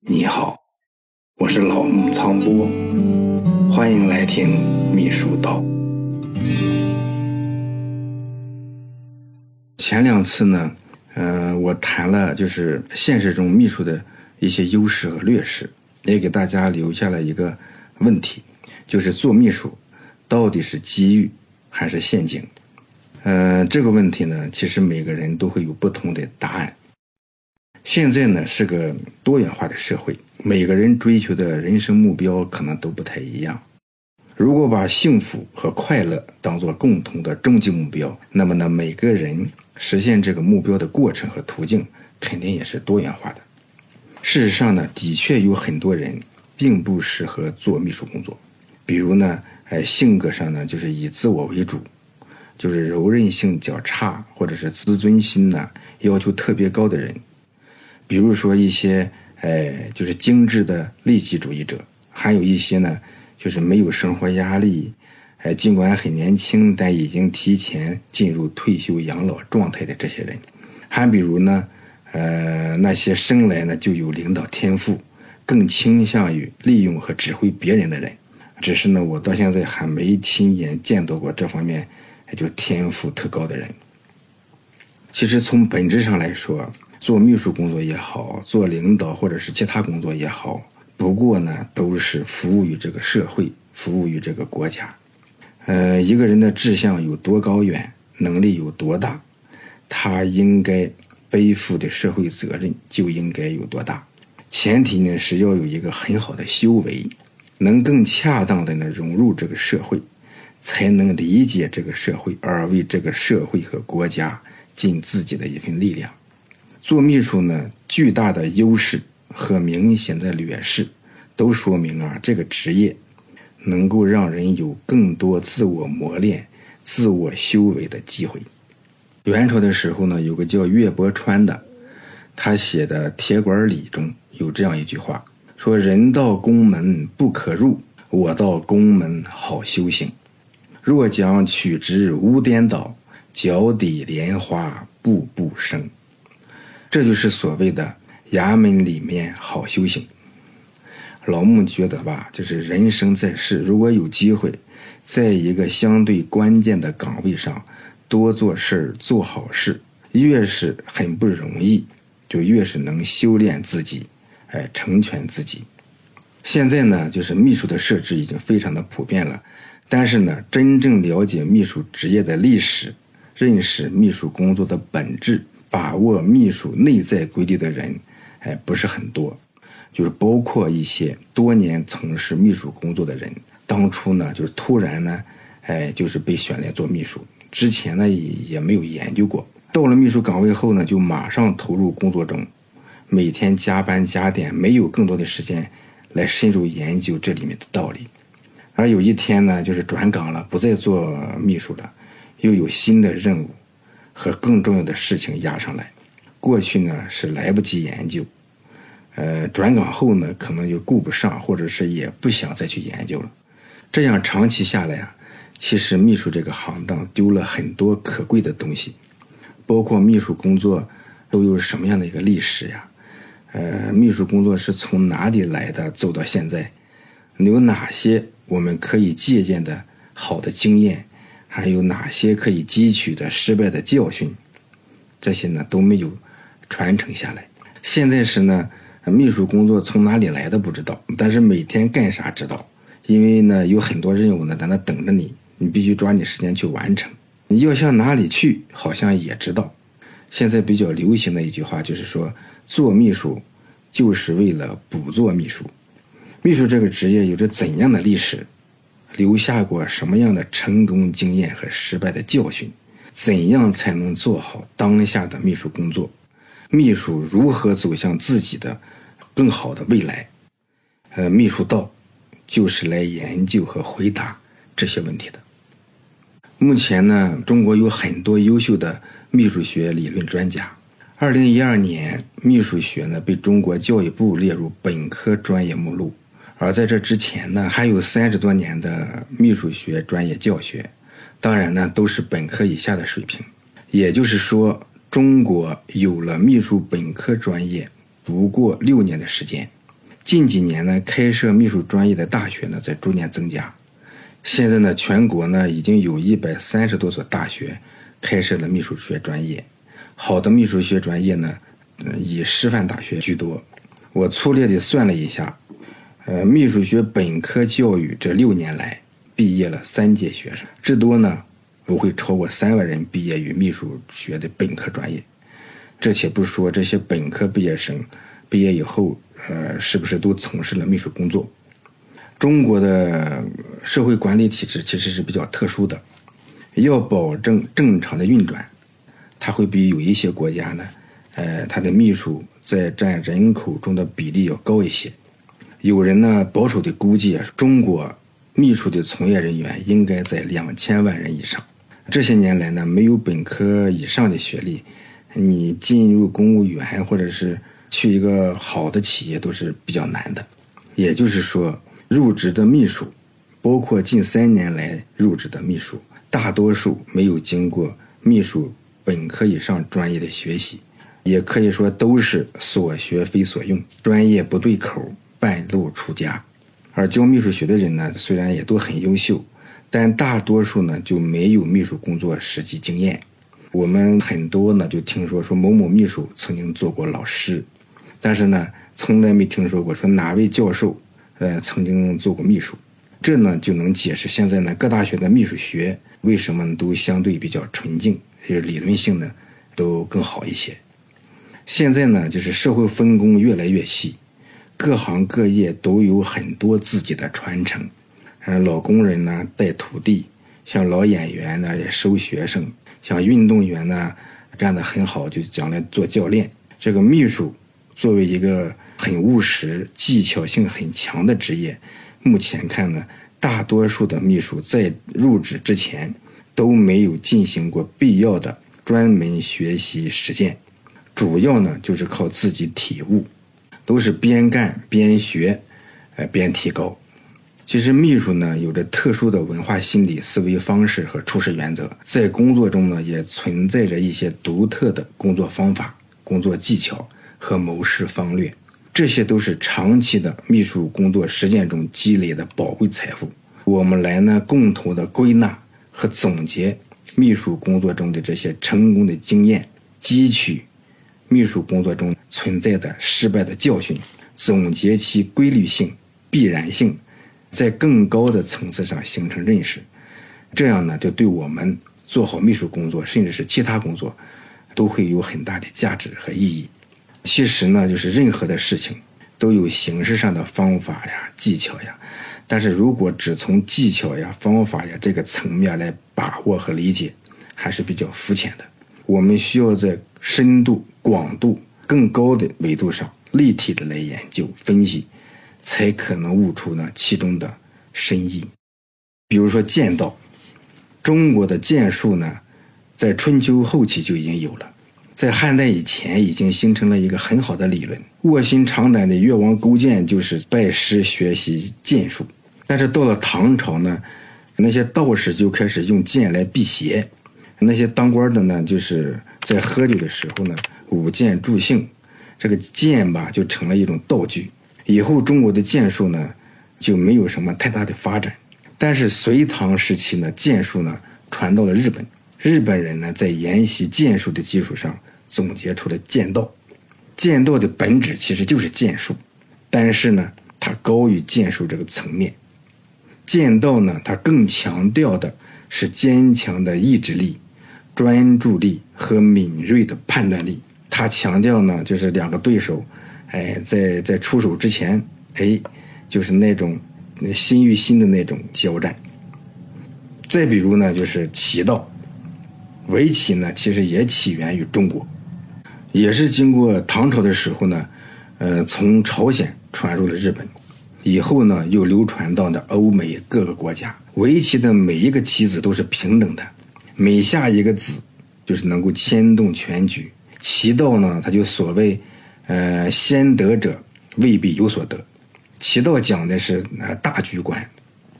你好，我是老木苍波，欢迎来听秘书道。前两次呢，嗯，我谈了就是现实中秘书的一些优势和劣势，也给大家留下了一个问题，就是做秘书到底是机遇还是陷阱？嗯，这个问题呢，其实每个人都会有不同的答案。现在呢是个多元化的社会，每个人追求的人生目标可能都不太一样。如果把幸福和快乐当做共同的终极目标，那么呢每个人实现这个目标的过程和途径肯定也是多元化的。事实上呢，的确有很多人并不适合做秘书工作，比如呢，哎性格上呢就是以自我为主，就是柔韧性较差，或者是自尊心呢要求特别高的人。比如说一些，哎，就是精致的利己主义者，还有一些呢，就是没有生活压力，哎，尽管很年轻，但已经提前进入退休养老状态的这些人，还比如呢，呃，那些生来呢就有领导天赋，更倾向于利用和指挥别人的人，只是呢，我到现在还没亲眼见到过这方面，就天赋特高的人。其实从本质上来说。做秘书工作也好，做领导或者是其他工作也好，不过呢，都是服务于这个社会，服务于这个国家。呃，一个人的志向有多高远，能力有多大，他应该背负的社会责任就应该有多大。前提呢是要有一个很好的修为，能更恰当的呢融入这个社会，才能理解这个社会，而为这个社会和国家尽自己的一份力量。做秘书呢，巨大的优势和明显的劣势，都说明啊，这个职业能够让人有更多自我磨练、自我修为的机会。元朝的时候呢，有个叫岳伯川的，他写的《铁拐李》中有这样一句话，说：“人到宫门不可入，我到宫门好修行。若将取之无颠倒，脚底莲花步步生。”这就是所谓的衙门里面好修行。老穆觉得吧，就是人生在世，如果有机会，在一个相对关键的岗位上多做事儿、做好事，越是很不容易，就越是能修炼自己，哎，成全自己。现在呢，就是秘书的设置已经非常的普遍了，但是呢，真正了解秘书职业的历史，认识秘书工作的本质。把握秘书内在规律的人，哎，不是很多，就是包括一些多年从事秘书工作的人，当初呢，就是突然呢，哎，就是被选来做秘书，之前呢也也没有研究过，到了秘书岗位后呢，就马上投入工作中，每天加班加点，没有更多的时间来深入研究这里面的道理，而有一天呢，就是转岗了，不再做秘书了，又有新的任务。和更重要的事情压上来，过去呢是来不及研究，呃，转岗后呢可能就顾不上，或者是也不想再去研究了。这样长期下来啊，其实秘书这个行当丢了很多可贵的东西，包括秘书工作都有什么样的一个历史呀？呃，秘书工作是从哪里来的，走到现在，有哪些我们可以借鉴的好的经验？还有哪些可以汲取的失败的教训？这些呢都没有传承下来。现在是呢，秘书工作从哪里来的不知道，但是每天干啥知道。因为呢有很多任务呢在那等着你，你必须抓紧时间去完成。你要向哪里去，好像也知道。现在比较流行的一句话就是说，做秘书就是为了不做秘书。秘书这个职业有着怎样的历史？留下过什么样的成功经验和失败的教训？怎样才能做好当下的秘书工作？秘书如何走向自己的更好的未来？呃，秘书道就是来研究和回答这些问题的。目前呢，中国有很多优秀的秘书学理论专家。二零一二年，秘书学呢被中国教育部列入本科专业目录。而在这之前呢，还有三十多年的秘书学专业教学，当然呢都是本科以下的水平。也就是说，中国有了秘书本科专业不过六年的时间。近几年呢，开设秘书专业的大学呢在逐年增加。现在呢，全国呢已经有一百三十多所大学开设了秘书学专业。好的秘书学专业呢，以师范大学居多。我粗略地算了一下，呃，秘书学本科教育这六年来毕业了三届学生，至多呢不会超过三万人毕业于秘书学的本科专业。这且不说这些本科毕业生毕业以后。呃，是不是都从事了秘书工作？中国的社会管理体制其实是比较特殊的，要保证正常的运转，它会比有一些国家呢，呃，它的秘书在占人口中的比例要高一些。有人呢保守的估计，中国秘书的从业人员应该在两千万人以上。这些年来呢，没有本科以上的学历，你进入公务员或者是。去一个好的企业都是比较难的，也就是说，入职的秘书，包括近三年来入职的秘书，大多数没有经过秘书本科以上专业的学习，也可以说都是所学非所用，专业不对口，半路出家。而教秘书学的人呢，虽然也都很优秀，但大多数呢就没有秘书工作实际经验。我们很多呢就听说说某某秘书曾经做过老师。但是呢，从来没听说过说哪位教授，呃，曾经做过秘书，这呢就能解释现在呢各大学的秘书学为什么都相对比较纯净，就是理论性呢都更好一些。现在呢就是社会分工越来越细，各行各业都有很多自己的传承，嗯，老工人呢带徒弟，像老演员呢也收学生，像运动员呢干得很好就将来做教练，这个秘书。作为一个很务实、技巧性很强的职业，目前看呢，大多数的秘书在入职之前都没有进行过必要的专门学习实践，主要呢就是靠自己体悟，都是边干边学，呃边提高。其实秘书呢有着特殊的文化心理、思维方式和处事原则，在工作中呢也存在着一些独特的工作方法、工作技巧。和谋事方略，这些都是长期的秘书工作实践中积累的宝贵财富。我们来呢，共同的归纳和总结秘书工作中的这些成功的经验，汲取秘书工作中存在的失败的教训，总结其规律性、必然性，在更高的层次上形成认识。这样呢，就对我们做好秘书工作，甚至是其他工作，都会有很大的价值和意义。其实呢，就是任何的事情都有形式上的方法呀、技巧呀，但是如果只从技巧呀、方法呀这个层面来把握和理解，还是比较肤浅的。我们需要在深度、广度、更高的维度上立体的来研究分析，才可能悟出呢其中的深意。比如说剑道，中国的剑术呢，在春秋后期就已经有了。在汉代以前，已经形成了一个很好的理论。卧薪尝胆的越王勾践就是拜师学习剑术。但是到了唐朝呢，那些道士就开始用剑来辟邪，那些当官的呢，就是在喝酒的时候呢，舞剑助兴，这个剑吧就成了一种道具。以后中国的剑术呢，就没有什么太大的发展。但是隋唐时期呢，剑术呢传到了日本，日本人呢在研习剑术的基础上。总结出了剑道，剑道的本质其实就是剑术，但是呢，它高于剑术这个层面。剑道呢，它更强调的是坚强的意志力、专注力和敏锐的判断力。他强调呢，就是两个对手，哎，在在出手之前，哎，就是那种心与心的那种交战。再比如呢，就是棋道，围棋呢，其实也起源于中国。也是经过唐朝的时候呢，呃，从朝鲜传入了日本，以后呢又流传到了欧美各个国家。围棋的每一个棋子都是平等的，每下一个子就是能够牵动全局。棋道呢，他就所谓，呃，先得者未必有所得。棋道讲的是呃大局观。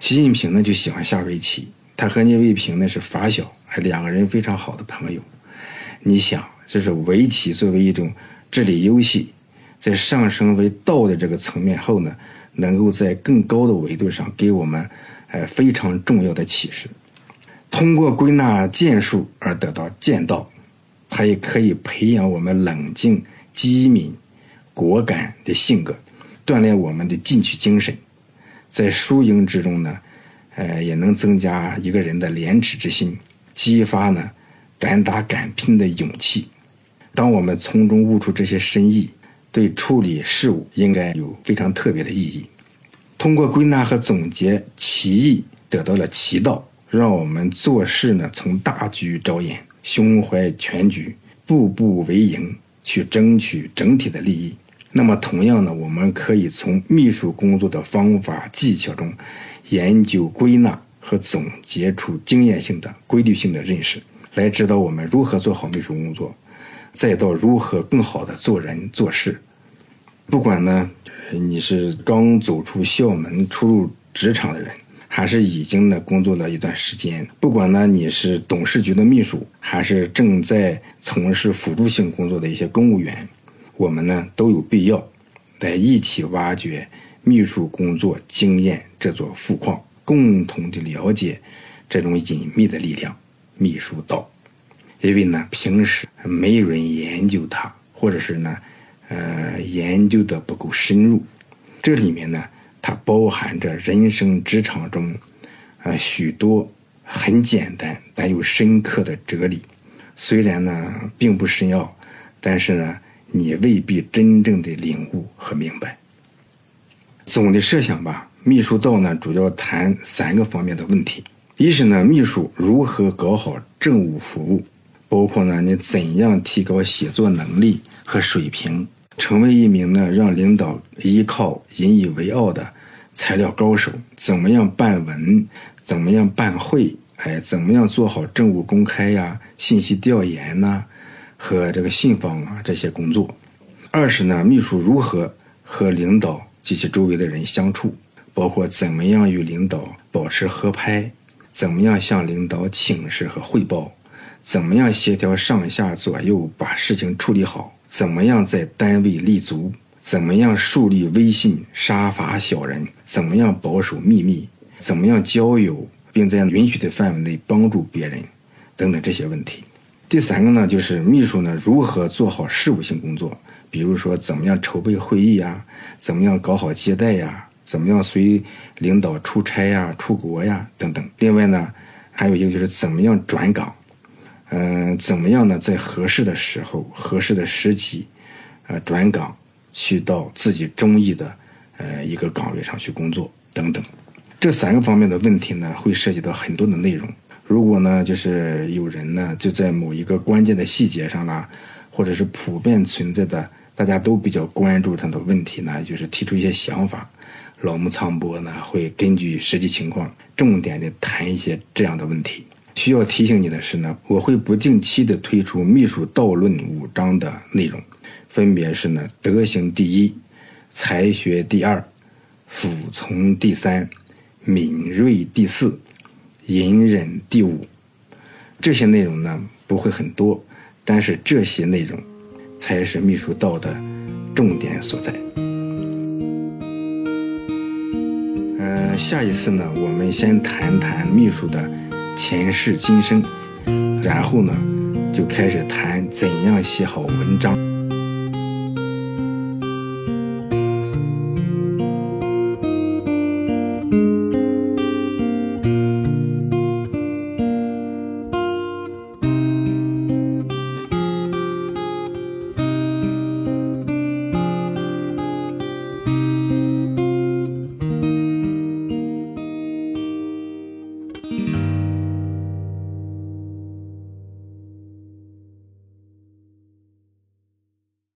习近平呢就喜欢下围棋，他和聂卫平呢是发小，还两个人非常好的朋友。你想？这是围棋作为一种智力游戏，在上升为道的这个层面后呢，能够在更高的维度上给我们，呃非常重要的启示。通过归纳剑术而得到剑道，它也可以培养我们冷静、机敏、果敢的性格，锻炼我们的进取精神。在输赢之中呢，呃，也能增加一个人的廉耻之心，激发呢敢打敢拼的勇气。当我们从中悟出这些深意，对处理事物应该有非常特别的意义。通过归纳和总结其意，得到了其道，让我们做事呢从大局着眼，胸怀全局，步步为营，去争取整体的利益。那么，同样呢，我们可以从秘书工作的方法技巧中，研究归纳和总结出经验性的、规律性的认识，来指导我们如何做好秘书工作，再到如何更好的做人做事。不管呢，你是刚走出校门初入职场的人，还是已经呢工作了一段时间；不管呢你是董事局的秘书，还是正在从事辅助性工作的一些公务员，我们呢都有必要来一起挖掘秘书工作经验这座富矿，共同的了解这种隐秘的力量——秘书道。因为呢，平时没有人研究它，或者是呢。呃，研究的不够深入，这里面呢，它包含着人生职场中，啊，许多很简单但又深刻的哲理。虽然呢，并不深奥，但是呢，你未必真正的领悟和明白。总的设想吧，秘书道呢，主要谈三个方面的问题：一是呢，秘书如何搞好政务服务，包括呢，你怎样提高写作能力和水平。成为一名呢让领导依靠、引以为傲的材料高手，怎么样办文？怎么样办会？哎，怎么样做好政务公开呀、信息调研呐和这个信访啊这些工作？二是呢，秘书如何和领导及其周围的人相处，包括怎么样与领导保持合拍，怎么样向领导请示和汇报，怎么样协调上下左右把事情处理好。怎么样在单位立足？怎么样树立威信、杀伐小人？怎么样保守秘密？怎么样交友，并在允许的范围内帮助别人？等等这些问题。第三个呢，就是秘书呢如何做好事务性工作？比如说，怎么样筹备会议呀？怎么样搞好接待呀？怎么样随领导出差呀、出国呀？等等。另外呢，还有一个就是怎么样转岗？嗯，怎么样呢？在合适的时候、合适的时机，呃，转岗去到自己中意的呃一个岗位上去工作等等，这三个方面的问题呢，会涉及到很多的内容。如果呢，就是有人呢就在某一个关键的细节上啦，或者是普遍存在的大家都比较关注他的问题呢，就是提出一些想法，老木苍波呢会根据实际情况，重点的谈一些这样的问题。需要提醒你的是呢，我会不定期的推出《秘书道论》五章的内容，分别是呢：德行第一，才学第二，服从第三，敏锐第四，隐忍第五。这些内容呢不会很多，但是这些内容才是秘书道的重点所在。嗯，下一次呢，我们先谈谈秘书的。前世今生，然后呢，就开始谈怎样写好文章。